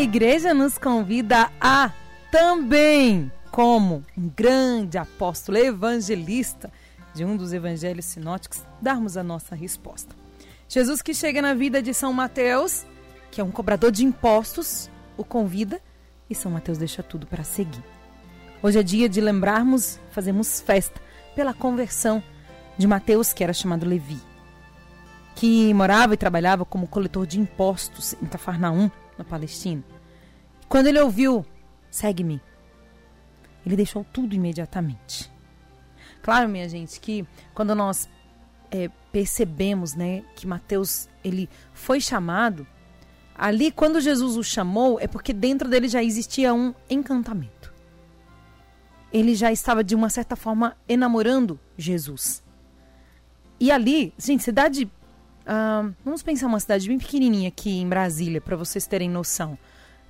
igreja nos convida a também, como um grande apóstolo evangelista de um dos evangelhos sinóticos, darmos a nossa resposta. Jesus que chega na vida de São Mateus, que é um cobrador de impostos, o convida e São Mateus deixa tudo para seguir. Hoje é dia de lembrarmos, fazemos festa pela conversão de Mateus, que era chamado Levi, que morava e trabalhava como coletor de impostos em Cafarnaum, na Palestina. Quando ele ouviu, segue-me, ele deixou tudo imediatamente. Claro, minha gente, que quando nós é, percebemos, né, que Mateus ele foi chamado, ali quando Jesus o chamou é porque dentro dele já existia um encantamento. Ele já estava de uma certa forma enamorando Jesus. E ali, gente, cidade, uh, vamos pensar uma cidade bem pequenininha aqui em Brasília para vocês terem noção.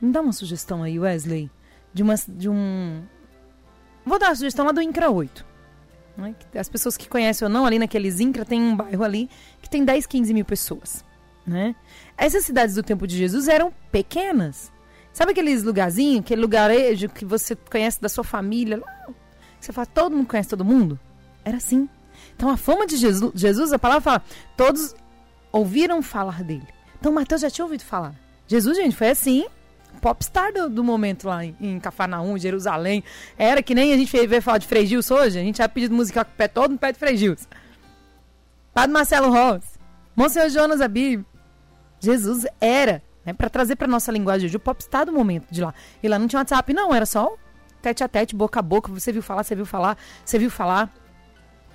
Me dá uma sugestão aí, Wesley, de uma de um Vou dar a sugestão lá do Incra 8. Né? As pessoas que conhecem ou não, ali naquele Zincra tem um bairro ali que tem 10, 15 mil pessoas. Né? Essas cidades do tempo de Jesus eram pequenas. Sabe aqueles lugarzinhos, aquele lugarejo que você conhece da sua família? Você fala, todo mundo conhece todo mundo? Era assim. Então a fama de Jesus, Jesus, a palavra fala, todos ouviram falar dele. Então Mateus já tinha ouvido falar. Jesus, gente, foi assim popstar do, do momento lá em, em Cafarnaum, Jerusalém. Era que nem a gente veio falar de Frei hoje. A gente já pedido musical com o pé todo no pé de Frei. Padre Marcelo Ross. Monsenhor Jonas Abib. Jesus era, né, para trazer para nossa linguagem hoje, o popstar do momento de lá. E lá não tinha WhatsApp, não. Era só tete a tete, boca a boca. Você viu falar, você viu falar, você viu falar.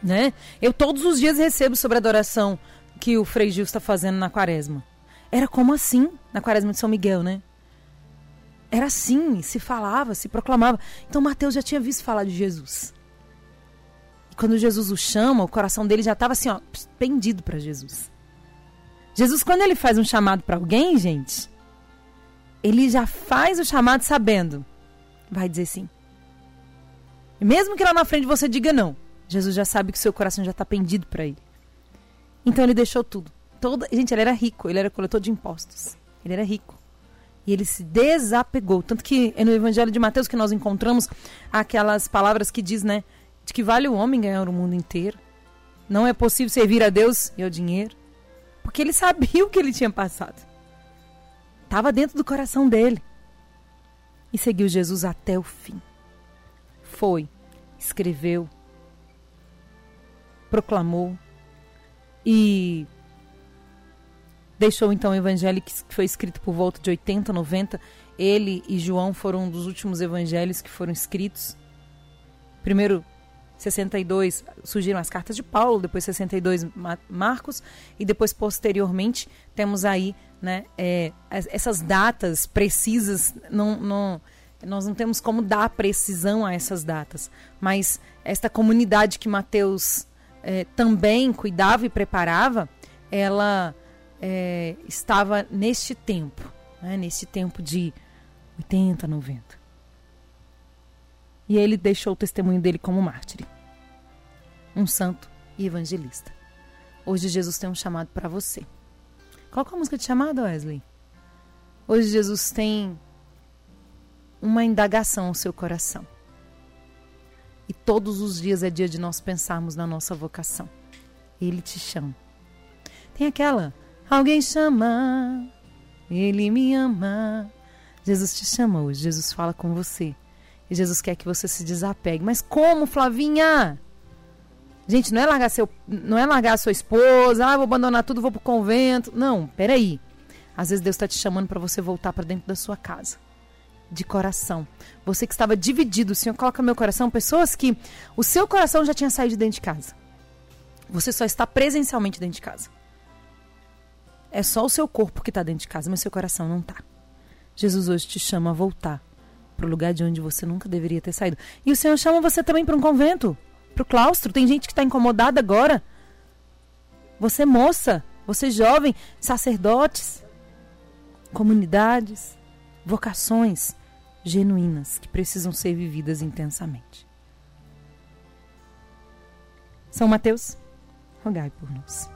Né? Eu todos os dias recebo sobre adoração que o Frei Gil está fazendo na quaresma. Era como assim, na quaresma de São Miguel, né? Era assim, se falava, se proclamava. Então Mateus já tinha visto falar de Jesus. E quando Jesus o chama, o coração dele já estava assim, ó, pendido para Jesus. Jesus, quando ele faz um chamado para alguém, gente, ele já faz o chamado sabendo. Vai dizer sim. E mesmo que lá na frente você diga não, Jesus já sabe que seu coração já está pendido para ele. Então ele deixou tudo. Toda, gente, ele era rico, ele era coletor de impostos. Ele era rico. E ele se desapegou. Tanto que é no Evangelho de Mateus que nós encontramos aquelas palavras que diz, né? De que vale o homem ganhar o mundo inteiro. Não é possível servir a Deus e ao dinheiro. Porque ele sabia o que ele tinha passado. Estava dentro do coração dele. E seguiu Jesus até o fim. Foi, escreveu, proclamou e Deixou então o evangelho que foi escrito por volta de 80, 90. Ele e João foram um dos últimos evangelhos que foram escritos. Primeiro, 62 surgiram as cartas de Paulo, depois 62 Marcos e depois posteriormente temos aí né, é, essas datas precisas não, não, nós não temos como dar precisão a essas datas, mas esta comunidade que Mateus é, também cuidava e preparava, ela é, estava neste tempo, né, neste tempo de 80, 90. E ele deixou o testemunho dele como mártir, um santo e evangelista. Hoje Jesus tem um chamado para você. Qual é a música de chamada, Wesley? Hoje Jesus tem uma indagação ao seu coração. E todos os dias é dia de nós pensarmos na nossa vocação. Ele te chama. Tem aquela Alguém chama, ele me ama. Jesus te chama hoje, Jesus fala com você. E Jesus quer que você se desapegue. Mas como, Flavinha? Gente, não é largar seu, não é largar a sua esposa, ah, vou abandonar tudo, vou pro convento. Não, peraí. Às vezes Deus está te chamando para você voltar para dentro da sua casa. De coração. Você que estava dividido, o Senhor coloca meu coração, pessoas que o seu coração já tinha saído de dentro de casa. Você só está presencialmente dentro de casa. É só o seu corpo que está dentro de casa, mas seu coração não está. Jesus hoje te chama a voltar para o lugar de onde você nunca deveria ter saído. E o Senhor chama você também para um convento, para o claustro. Tem gente que está incomodada agora. Você moça, você jovem, sacerdotes, comunidades, vocações genuínas que precisam ser vividas intensamente. São Mateus, rogai por nós.